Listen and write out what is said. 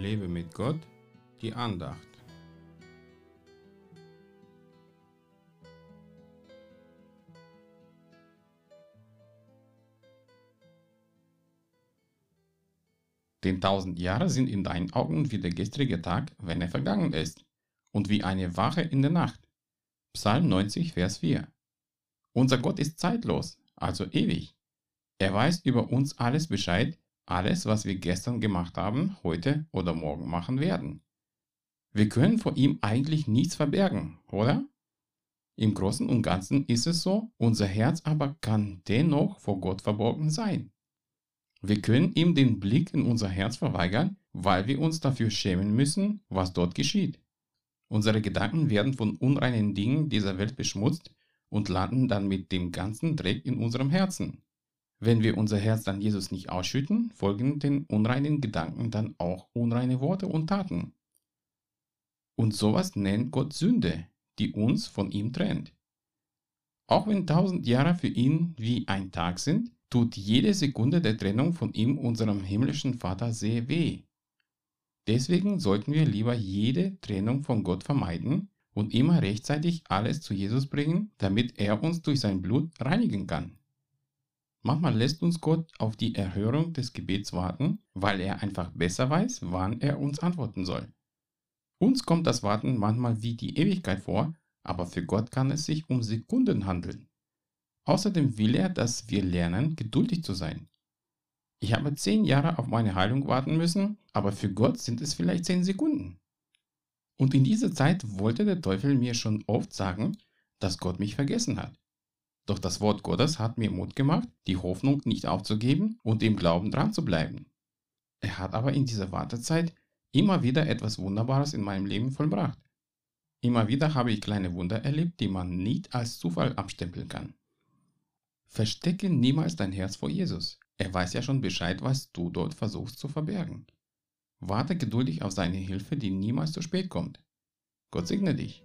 Lebe mit Gott, die Andacht. Denn tausend Jahre sind in deinen Augen wie der gestrige Tag, wenn er vergangen ist, und wie eine Wache in der Nacht. Psalm 90, Vers 4. Unser Gott ist zeitlos, also ewig. Er weiß über uns alles Bescheid, alles, was wir gestern gemacht haben, heute oder morgen machen werden. Wir können vor ihm eigentlich nichts verbergen, oder? Im Großen und Ganzen ist es so, unser Herz aber kann dennoch vor Gott verborgen sein. Wir können ihm den Blick in unser Herz verweigern, weil wir uns dafür schämen müssen, was dort geschieht. Unsere Gedanken werden von unreinen Dingen dieser Welt beschmutzt und landen dann mit dem ganzen Dreck in unserem Herzen. Wenn wir unser Herz dann Jesus nicht ausschütten, folgen den unreinen Gedanken dann auch unreine Worte und Taten. Und sowas nennt Gott Sünde, die uns von ihm trennt. Auch wenn tausend Jahre für ihn wie ein Tag sind, tut jede Sekunde der Trennung von ihm, unserem himmlischen Vater, sehr weh. Deswegen sollten wir lieber jede Trennung von Gott vermeiden und immer rechtzeitig alles zu Jesus bringen, damit er uns durch sein Blut reinigen kann. Manchmal lässt uns Gott auf die Erhörung des Gebets warten, weil er einfach besser weiß, wann er uns antworten soll. Uns kommt das Warten manchmal wie die Ewigkeit vor, aber für Gott kann es sich um Sekunden handeln. Außerdem will er, dass wir lernen, geduldig zu sein. Ich habe zehn Jahre auf meine Heilung warten müssen, aber für Gott sind es vielleicht zehn Sekunden. Und in dieser Zeit wollte der Teufel mir schon oft sagen, dass Gott mich vergessen hat. Doch das Wort Gottes hat mir Mut gemacht, die Hoffnung nicht aufzugeben und im Glauben dran zu bleiben. Er hat aber in dieser Wartezeit immer wieder etwas Wunderbares in meinem Leben vollbracht. Immer wieder habe ich kleine Wunder erlebt, die man nicht als Zufall abstempeln kann. Verstecke niemals dein Herz vor Jesus. Er weiß ja schon Bescheid, was du dort versuchst zu verbergen. Warte geduldig auf seine Hilfe, die niemals zu spät kommt. Gott segne dich.